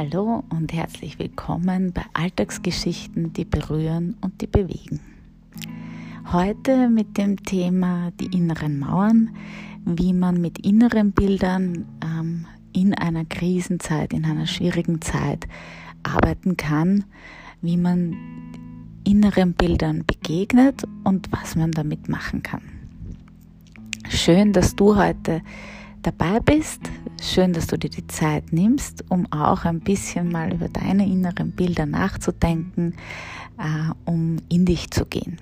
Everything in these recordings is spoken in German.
Hallo und herzlich willkommen bei Alltagsgeschichten, die berühren und die bewegen. Heute mit dem Thema die inneren Mauern, wie man mit inneren Bildern ähm, in einer Krisenzeit, in einer schwierigen Zeit arbeiten kann, wie man inneren Bildern begegnet und was man damit machen kann. Schön, dass du heute dabei bist. Schön, dass du dir die Zeit nimmst, um auch ein bisschen mal über deine inneren Bilder nachzudenken, äh, um in dich zu gehen.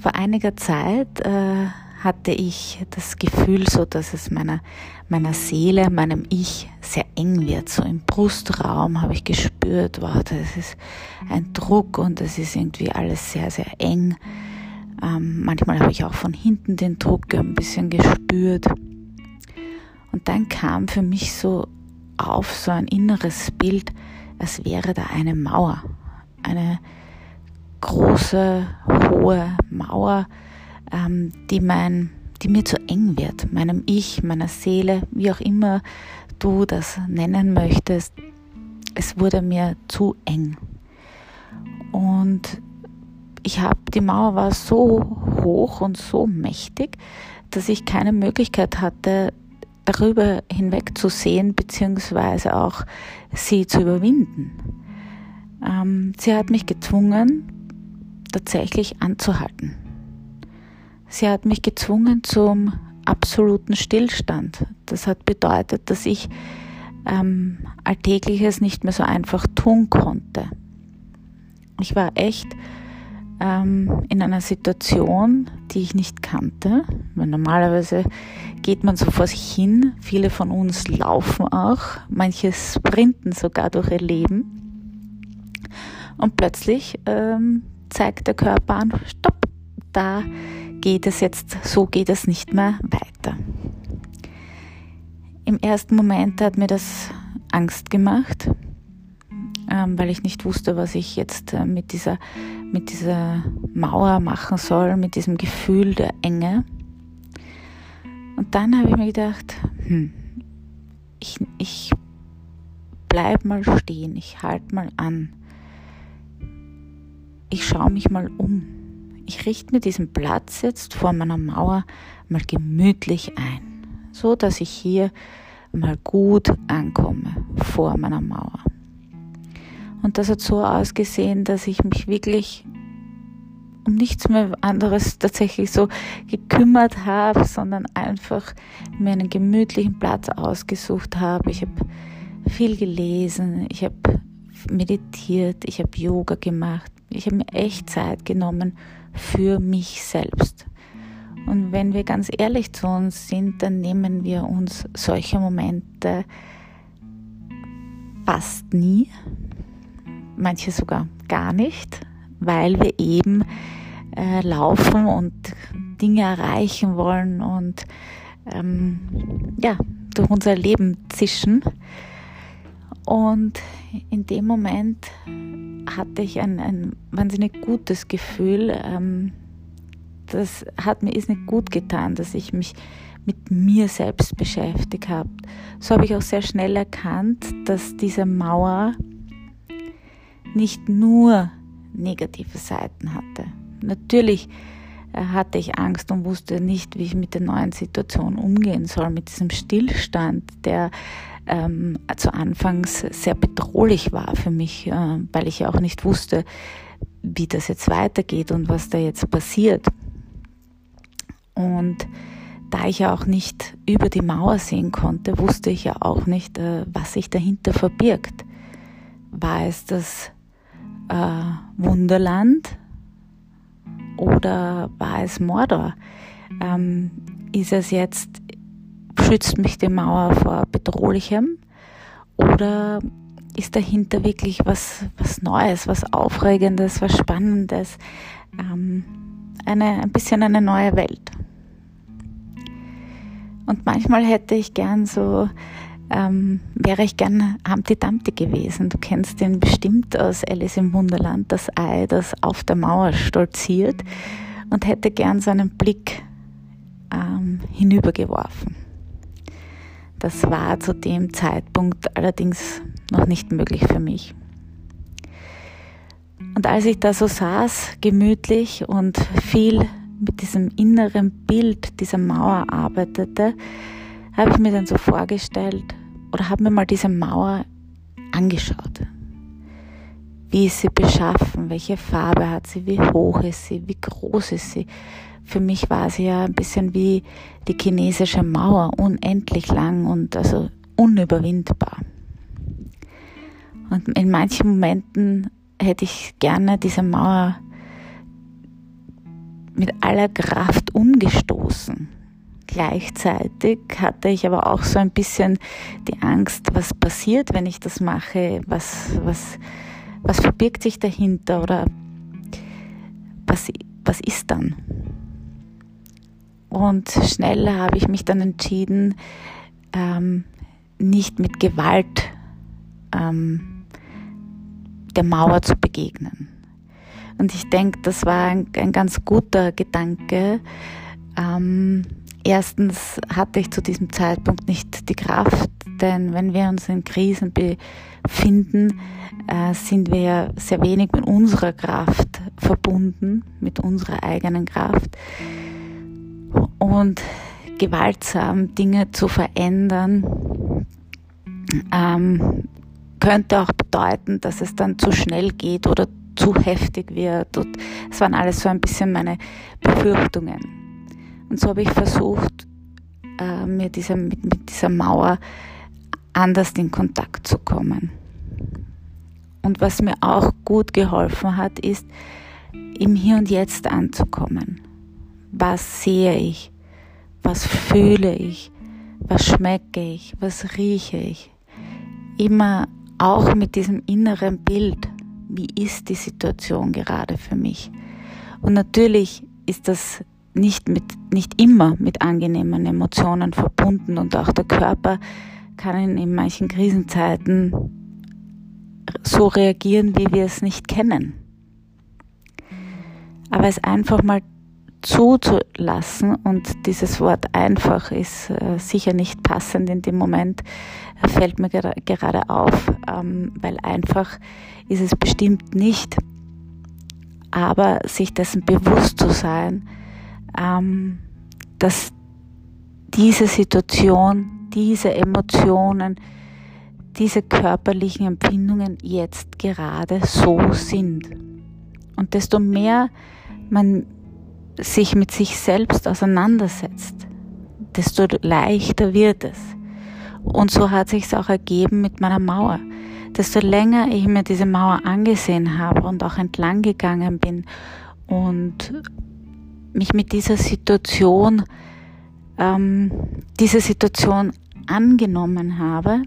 Vor einiger Zeit äh, hatte ich das Gefühl, so dass es meiner, meiner Seele, meinem Ich sehr eng wird. So im Brustraum habe ich gespürt, wow, das ist ein Druck und das ist irgendwie alles sehr, sehr eng. Ähm, manchmal habe ich auch von hinten den Druck ein bisschen gespürt. Und dann kam für mich so auf so ein inneres Bild, als wäre da eine Mauer, eine große, hohe Mauer, ähm, die mein, die mir zu eng wird, meinem Ich, meiner Seele, wie auch immer du das nennen möchtest. Es wurde mir zu eng. Und ich habe, die Mauer war so hoch und so mächtig, dass ich keine Möglichkeit hatte, darüber hinweg zu sehen, beziehungsweise auch sie zu überwinden. Ähm, sie hat mich gezwungen, tatsächlich anzuhalten. Sie hat mich gezwungen zum absoluten Stillstand. Das hat bedeutet, dass ich ähm, Alltägliches nicht mehr so einfach tun konnte. Ich war echt ähm, in einer Situation, die ich nicht kannte. Weil normalerweise geht man so vor sich hin. Viele von uns laufen auch, manche sprinten sogar durch ihr Leben. Und plötzlich ähm, zeigt der Körper an, stopp, da geht es jetzt, so geht es nicht mehr weiter. Im ersten Moment hat mir das Angst gemacht, ähm, weil ich nicht wusste, was ich jetzt äh, mit dieser mit dieser Mauer machen soll, mit diesem Gefühl der Enge. Und dann habe ich mir gedacht, hm, ich, ich bleib mal stehen, ich halte mal an. Ich schaue mich mal um. Ich richte mir diesen Platz jetzt vor meiner Mauer mal gemütlich ein, so dass ich hier mal gut ankomme vor meiner Mauer. Und das hat so ausgesehen, dass ich mich wirklich um nichts mehr anderes tatsächlich so gekümmert habe, sondern einfach mir einen gemütlichen Platz ausgesucht habe. Ich habe viel gelesen, ich habe meditiert, ich habe Yoga gemacht. Ich habe mir echt Zeit genommen für mich selbst. Und wenn wir ganz ehrlich zu uns sind, dann nehmen wir uns solche Momente fast nie, manche sogar gar nicht, weil wir eben äh, laufen und Dinge erreichen wollen und ähm, ja, durch unser Leben zischen. Und in dem Moment hatte ich ein, ein wahnsinnig gutes Gefühl. Ähm, das hat mir ist nicht gut getan, dass ich mich mit mir selbst beschäftigt habe. So habe ich auch sehr schnell erkannt, dass diese Mauer nicht nur negative Seiten hatte. Natürlich äh, hatte ich Angst und wusste nicht, wie ich mit der neuen Situation umgehen soll, mit diesem Stillstand, der ähm, zu Anfangs sehr bedrohlich war für mich, äh, weil ich ja auch nicht wusste, wie das jetzt weitergeht und was da jetzt passiert. Und da ich ja auch nicht über die Mauer sehen konnte, wusste ich ja auch nicht, äh, was sich dahinter verbirgt. War es das äh, Wunderland oder war es Mordor? Ähm, ist es jetzt, schützt mich die Mauer vor Bedrohlichem oder ist dahinter wirklich was, was Neues, was Aufregendes, was Spannendes, ähm, eine, ein bisschen eine neue Welt? Und manchmal hätte ich gern so ähm, wäre ich gern Humpty Dumpty gewesen. Du kennst den bestimmt aus Alice im Wunderland, das Ei, das auf der Mauer stolziert und hätte gern seinen Blick ähm, hinübergeworfen. Das war zu dem Zeitpunkt allerdings noch nicht möglich für mich. Und als ich da so saß, gemütlich und viel mit diesem inneren Bild dieser Mauer arbeitete, habe ich mir dann so vorgestellt oder habe mir mal diese Mauer angeschaut. Wie ist sie beschaffen? Welche Farbe hat sie? Wie hoch ist sie? Wie groß ist sie? Für mich war sie ja ein bisschen wie die chinesische Mauer, unendlich lang und also unüberwindbar. Und in manchen Momenten hätte ich gerne diese Mauer mit aller Kraft umgestoßen. Gleichzeitig hatte ich aber auch so ein bisschen die Angst, was passiert, wenn ich das mache, was, was, was verbirgt sich dahinter oder was, was ist dann? Und schnell habe ich mich dann entschieden, ähm, nicht mit Gewalt ähm, der Mauer zu begegnen. Und ich denke, das war ein, ein ganz guter Gedanke. Ähm, erstens hatte ich zu diesem Zeitpunkt nicht die Kraft, denn wenn wir uns in Krisen befinden, äh, sind wir ja sehr wenig mit unserer Kraft verbunden, mit unserer eigenen Kraft. Und gewaltsam Dinge zu verändern, ähm, könnte auch bedeuten, dass es dann zu schnell geht oder zu heftig wird. Und es waren alles so ein bisschen meine Befürchtungen. Und so habe ich versucht, äh, mir diese, mit, mit dieser Mauer anders in Kontakt zu kommen. Und was mir auch gut geholfen hat, ist, im Hier und Jetzt anzukommen. Was sehe ich? Was fühle ich? Was schmecke ich? Was rieche ich? Immer auch mit diesem inneren Bild, wie ist die Situation gerade für mich? Und natürlich ist das nicht, mit, nicht immer mit angenehmen Emotionen verbunden und auch der Körper kann in manchen Krisenzeiten so reagieren, wie wir es nicht kennen. Aber es einfach mal zuzulassen und dieses Wort einfach ist äh, sicher nicht passend in dem Moment, äh, fällt mir ger gerade auf, ähm, weil einfach ist es bestimmt nicht, aber sich dessen bewusst zu sein, ähm, dass diese Situation, diese Emotionen, diese körperlichen Empfindungen jetzt gerade so sind. Und desto mehr man sich mit sich selbst auseinandersetzt, desto leichter wird es. Und so hat sich es auch ergeben mit meiner Mauer. Desto länger ich mir diese Mauer angesehen habe und auch entlang gegangen bin und mich mit dieser Situation, ähm, diese Situation angenommen habe,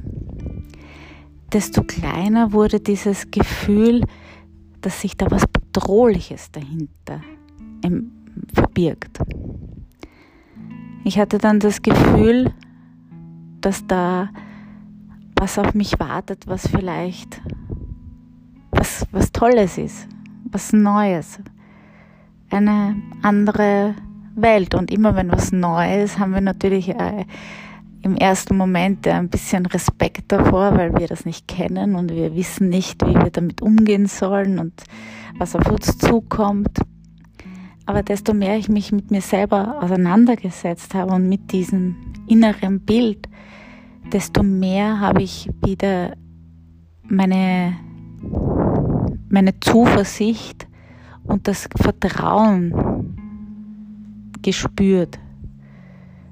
desto kleiner wurde dieses Gefühl, dass sich da was Bedrohliches dahinter verbirgt. Ich hatte dann das Gefühl, dass da was auf mich wartet, was vielleicht was, was Tolles ist, was Neues, eine andere Welt. Und immer wenn was Neues, haben wir natürlich äh, im ersten Moment ein bisschen Respekt davor, weil wir das nicht kennen und wir wissen nicht, wie wir damit umgehen sollen und was auf uns zukommt. Aber desto mehr ich mich mit mir selber auseinandergesetzt habe und mit diesem inneren Bild, desto mehr habe ich wieder meine, meine Zuversicht und das Vertrauen gespürt.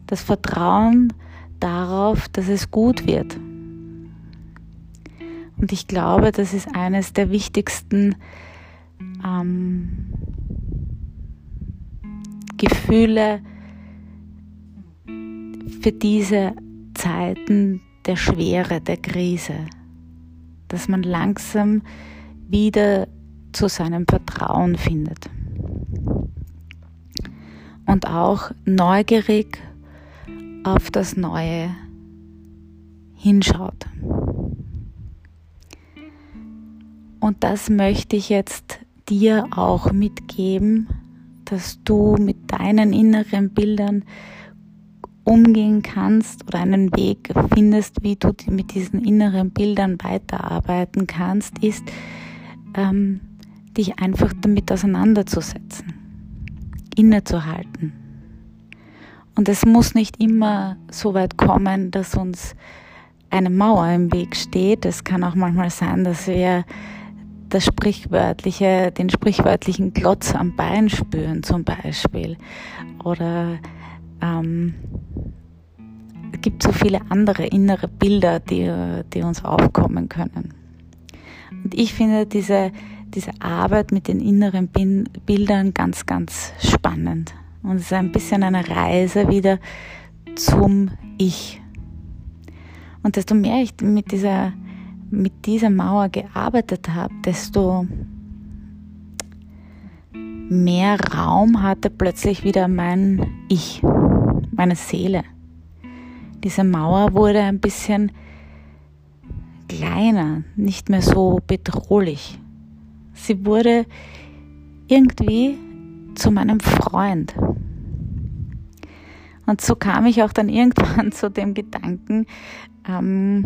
Das Vertrauen darauf, dass es gut wird. Und ich glaube, das ist eines der wichtigsten ähm, Gefühle für diese Zeiten der Schwere, der Krise, dass man langsam wieder zu seinem Vertrauen findet. Und auch neugierig auf das Neue hinschaut. Und das möchte ich jetzt dir auch mitgeben, dass du mit deinen inneren Bildern umgehen kannst oder einen Weg findest, wie du mit diesen inneren Bildern weiterarbeiten kannst, ist, ähm, dich einfach damit auseinanderzusetzen, innezuhalten. Und es muss nicht immer so weit kommen, dass uns eine Mauer im Weg steht. Es kann auch manchmal sein, dass wir das sprichwörtliche, den sprichwörtlichen Klotz am Bein spüren zum Beispiel. Oder ähm, es gibt so viele andere innere Bilder, die, die uns aufkommen können. Und ich finde diese, diese Arbeit mit den inneren Bildern ganz, ganz spannend. Und es ist ein bisschen eine Reise wieder zum Ich. Und desto mehr ich mit dieser, mit dieser Mauer gearbeitet habe, desto mehr Raum hatte plötzlich wieder mein Ich, meine Seele. Diese Mauer wurde ein bisschen kleiner, nicht mehr so bedrohlich. Sie wurde irgendwie zu meinem Freund. Und so kam ich auch dann irgendwann zu dem Gedanken, ähm,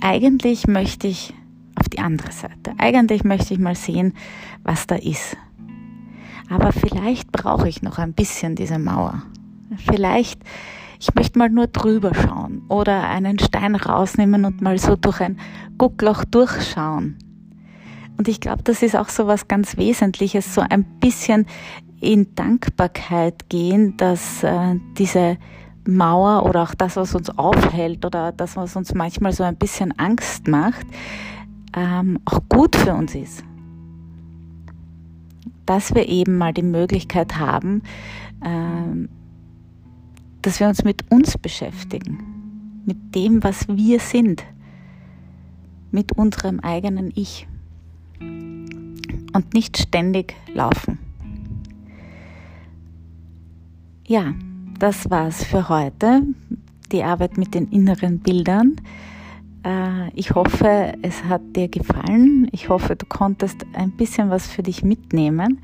eigentlich möchte ich auf die andere Seite. Eigentlich möchte ich mal sehen, was da ist. Aber vielleicht brauche ich noch ein bisschen diese Mauer. Vielleicht, ich möchte mal nur drüber schauen oder einen Stein rausnehmen und mal so durch ein Guckloch durchschauen. Und ich glaube, das ist auch so was ganz Wesentliches, so ein bisschen in Dankbarkeit gehen, dass äh, diese Mauer oder auch das, was uns aufhält oder das, was uns manchmal so ein bisschen Angst macht, ähm, auch gut für uns ist. Dass wir eben mal die Möglichkeit haben, ähm, dass wir uns mit uns beschäftigen, mit dem, was wir sind, mit unserem eigenen Ich und nicht ständig laufen. Ja, das war's für heute. Die Arbeit mit den inneren Bildern. Äh, ich hoffe, es hat dir gefallen. Ich hoffe, du konntest ein bisschen was für dich mitnehmen.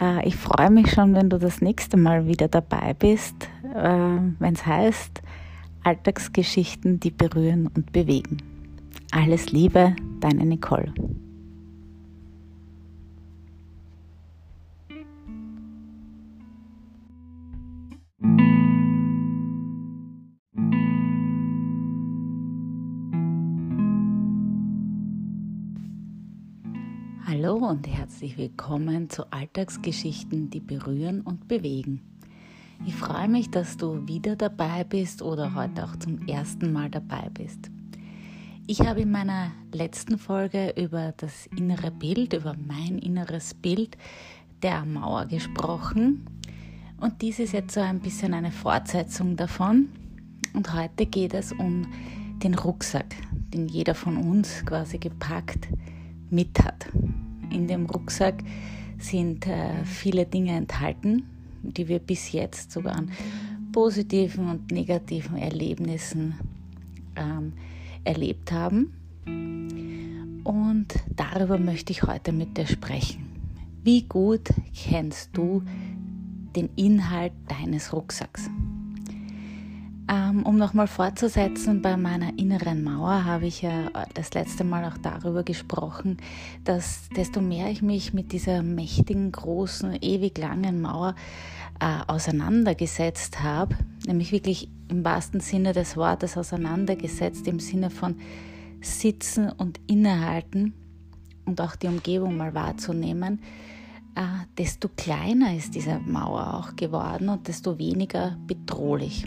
Äh, ich freue mich schon, wenn du das nächste Mal wieder dabei bist, äh, wenn es heißt Alltagsgeschichten, die berühren und bewegen. Alles Liebe, deine Nicole. Hallo und herzlich willkommen zu Alltagsgeschichten, die berühren und bewegen. Ich freue mich, dass du wieder dabei bist oder heute auch zum ersten Mal dabei bist. Ich habe in meiner letzten Folge über das innere Bild, über mein inneres Bild der Mauer gesprochen und dies ist jetzt so ein bisschen eine Fortsetzung davon. Und heute geht es um den Rucksack, den jeder von uns quasi gepackt mit hat. In dem Rucksack sind äh, viele Dinge enthalten, die wir bis jetzt sogar an positiven und negativen Erlebnissen ähm, erlebt haben. Und darüber möchte ich heute mit dir sprechen. Wie gut kennst du den Inhalt deines Rucksacks? Ähm, um nochmal fortzusetzen, bei meiner inneren Mauer habe ich ja das letzte Mal auch darüber gesprochen, dass desto mehr ich mich mit dieser mächtigen, großen, ewig langen Mauer äh, auseinandergesetzt habe, nämlich wirklich im wahrsten Sinne des Wortes auseinandergesetzt, im Sinne von sitzen und innehalten und auch die Umgebung mal wahrzunehmen, äh, desto kleiner ist diese Mauer auch geworden und desto weniger bedrohlich.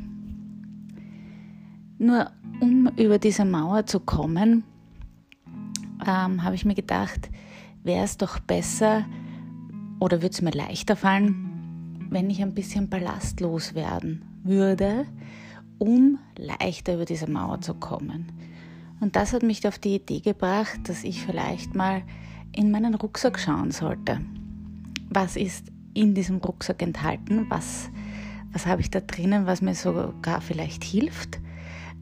Nur um über diese Mauer zu kommen, ähm, habe ich mir gedacht, wäre es doch besser oder würde es mir leichter fallen, wenn ich ein bisschen ballastlos werden würde, um leichter über diese Mauer zu kommen. Und das hat mich auf die Idee gebracht, dass ich vielleicht mal in meinen Rucksack schauen sollte. Was ist in diesem Rucksack enthalten? Was, was habe ich da drinnen, was mir sogar vielleicht hilft?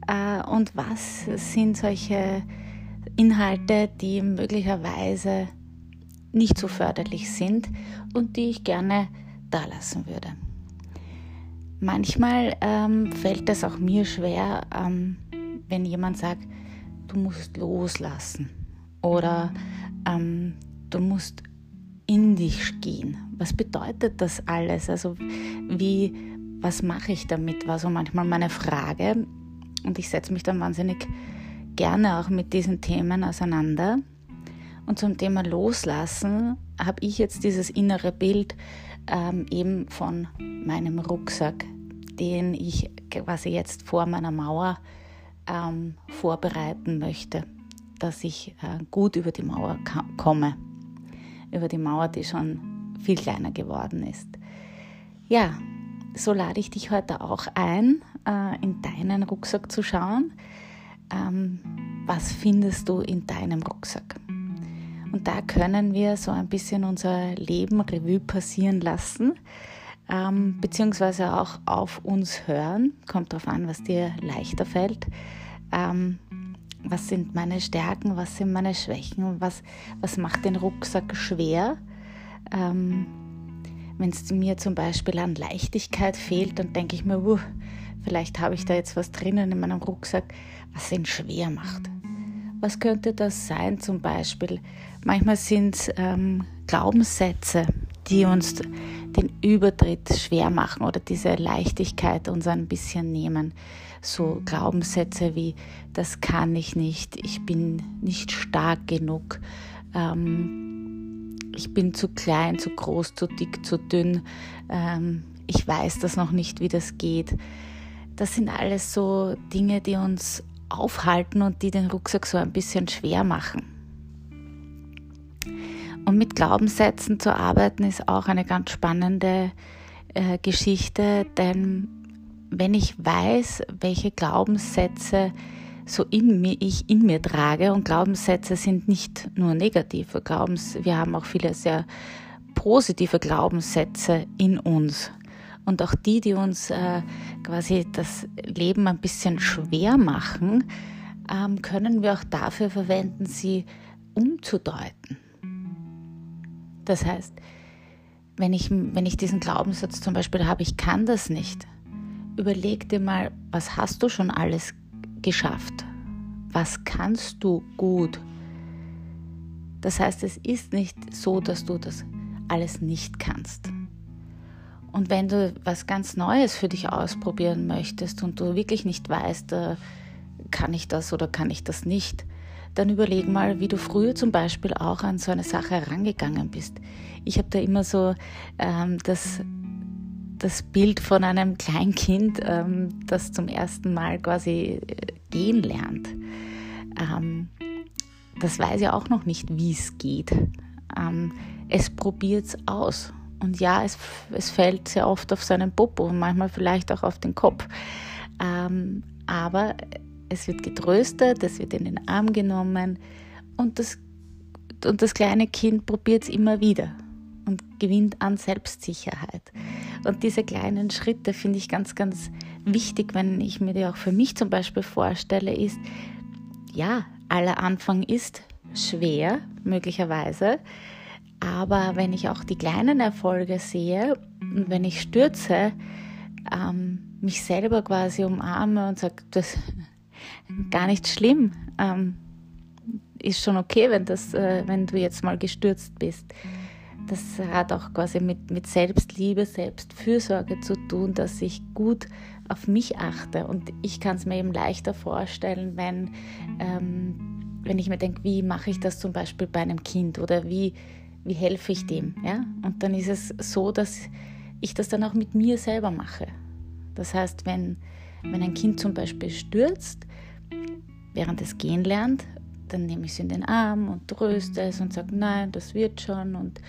Äh, und was sind solche Inhalte, die möglicherweise nicht so förderlich sind und die ich gerne da lassen würde. manchmal ähm, fällt es auch mir schwer, ähm, wenn jemand sagt, du musst loslassen oder ähm, du musst in dich gehen. Was bedeutet das alles? Also wie, was mache ich damit, war so manchmal meine Frage. Und ich setze mich dann wahnsinnig gerne auch mit diesen Themen auseinander. Und zum Thema Loslassen habe ich jetzt dieses innere Bild ähm, eben von meinem Rucksack, den ich quasi jetzt vor meiner Mauer ähm, vorbereiten möchte, dass ich äh, gut über die Mauer komme über die Mauer, die schon viel kleiner geworden ist. Ja, so lade ich dich heute auch ein, äh, in deinen Rucksack zu schauen. Ähm, was findest du in deinem Rucksack? Und da können wir so ein bisschen unser Leben Revue passieren lassen, ähm, beziehungsweise auch auf uns hören. Kommt darauf an, was dir leichter fällt. Ähm, was sind meine Stärken, was sind meine Schwächen, was, was macht den Rucksack schwer. Ähm, Wenn es mir zum Beispiel an Leichtigkeit fehlt, dann denke ich mir, uh, vielleicht habe ich da jetzt was drinnen in meinem Rucksack, was ihn schwer macht. Was könnte das sein zum Beispiel? Manchmal sind es ähm, Glaubenssätze, die uns den Übertritt schwer machen oder diese Leichtigkeit uns ein bisschen nehmen. So Glaubenssätze wie, das kann ich nicht, ich bin nicht stark genug, ähm, ich bin zu klein, zu groß, zu dick, zu dünn, ähm, ich weiß das noch nicht, wie das geht. Das sind alles so Dinge, die uns aufhalten und die den Rucksack so ein bisschen schwer machen. Und mit Glaubenssätzen zu arbeiten ist auch eine ganz spannende äh, Geschichte, denn wenn ich weiß, welche Glaubenssätze so in mir, ich in mir trage, und Glaubenssätze sind nicht nur negative Glaubens, wir haben auch viele sehr positive Glaubenssätze in uns. Und auch die, die uns äh, quasi das Leben ein bisschen schwer machen, ähm, können wir auch dafür verwenden, sie umzudeuten. Das heißt, wenn ich, wenn ich diesen Glaubenssatz zum Beispiel habe, ich kann das nicht, überleg dir mal, was hast du schon alles geschafft? Was kannst du gut? Das heißt, es ist nicht so, dass du das alles nicht kannst. Und wenn du was ganz Neues für dich ausprobieren möchtest und du wirklich nicht weißt, äh, kann ich das oder kann ich das nicht, dann überleg mal, wie du früher zum Beispiel auch an so eine Sache herangegangen bist. Ich habe da immer so ähm, das, das Bild von einem Kleinkind, ähm, das zum ersten Mal quasi äh, gehen lernt. Ähm, das weiß ja auch noch nicht, wie es geht. Ähm, es probiert es aus. Und ja, es, es fällt sehr oft auf seinen Popo und manchmal vielleicht auch auf den Kopf. Ähm, aber es wird getröstet, es wird in den Arm genommen und das, und das kleine Kind probiert es immer wieder und gewinnt an Selbstsicherheit. Und diese kleinen Schritte finde ich ganz, ganz wichtig, wenn ich mir die auch für mich zum Beispiel vorstelle, ist, ja, aller Anfang ist schwer, möglicherweise, aber wenn ich auch die kleinen Erfolge sehe und wenn ich stürze, ähm, mich selber quasi umarme und sage, das, gar nicht schlimm. Ähm, ist schon okay, wenn, das, äh, wenn du jetzt mal gestürzt bist. Das hat auch quasi mit, mit Selbstliebe, Selbstfürsorge zu tun, dass ich gut auf mich achte. Und ich kann es mir eben leichter vorstellen, wenn, ähm, wenn ich mir denke, wie mache ich das zum Beispiel bei einem Kind oder wie, wie helfe ich dem. Ja? Und dann ist es so, dass ich das dann auch mit mir selber mache. Das heißt, wenn, wenn ein Kind zum Beispiel stürzt, während es gehen lernt, dann nehme ich es in den Arm und tröste es und sage, nein, das wird schon und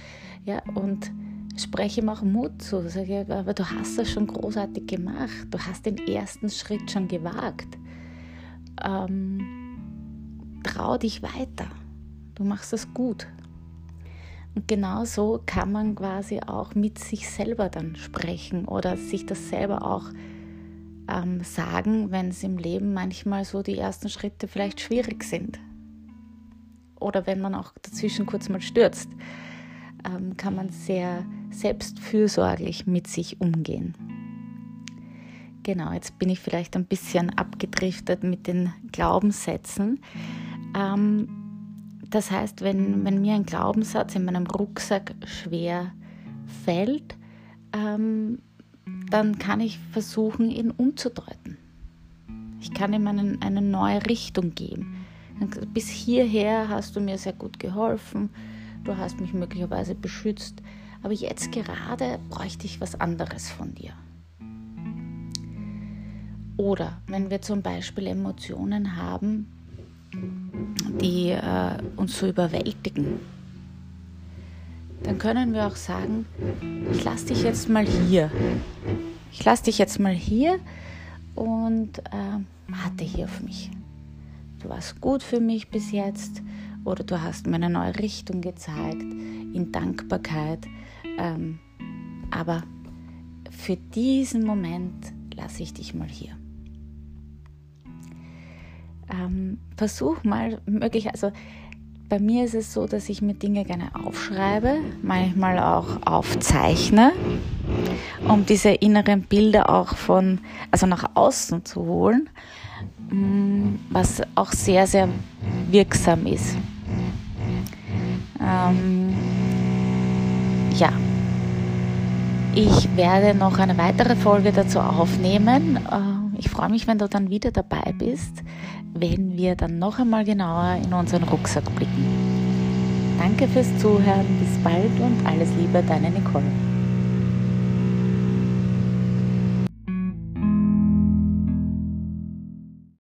ja, und spreche ihm auch Mut zu. Sage, aber du hast das schon großartig gemacht, du hast den ersten Schritt schon gewagt. Ähm, trau dich weiter, du machst das gut. Und genau so kann man quasi auch mit sich selber dann sprechen oder sich das selber auch ähm, sagen, wenn es im Leben manchmal so die ersten Schritte vielleicht schwierig sind. Oder wenn man auch dazwischen kurz mal stürzt, ähm, kann man sehr selbstfürsorglich mit sich umgehen. genau, jetzt bin ich vielleicht ein bisschen abgedriftet mit den Glaubenssätzen. Ähm, das heißt, wenn, wenn mir ein Glaubenssatz in meinem Rucksack schwer fällt, ähm, dann kann ich versuchen, ihn umzudeuten. Ich kann ihm einen, eine neue Richtung geben. Bis hierher hast du mir sehr gut geholfen, du hast mich möglicherweise beschützt, aber jetzt gerade bräuchte ich was anderes von dir. Oder wenn wir zum Beispiel Emotionen haben, die äh, uns so überwältigen, dann können wir auch sagen, ich lasse dich jetzt mal hier. Ich lasse dich jetzt mal hier und äh, warte hier auf mich. Du warst gut für mich bis jetzt oder du hast mir eine neue Richtung gezeigt in Dankbarkeit. Ähm, aber für diesen Moment lasse ich dich mal hier. Ähm, versuch mal möglich, also bei mir ist es so, dass ich mir Dinge gerne aufschreibe, manchmal auch aufzeichne, um diese inneren Bilder auch von, also nach außen zu holen, mm, was auch sehr, sehr wirksam ist. Ähm, ja, ich werde noch eine weitere Folge dazu aufnehmen. Äh, ich freue mich, wenn du dann wieder dabei bist, wenn wir dann noch einmal genauer in unseren Rucksack blicken. Danke fürs Zuhören, bis bald und alles Liebe, deine Nicole.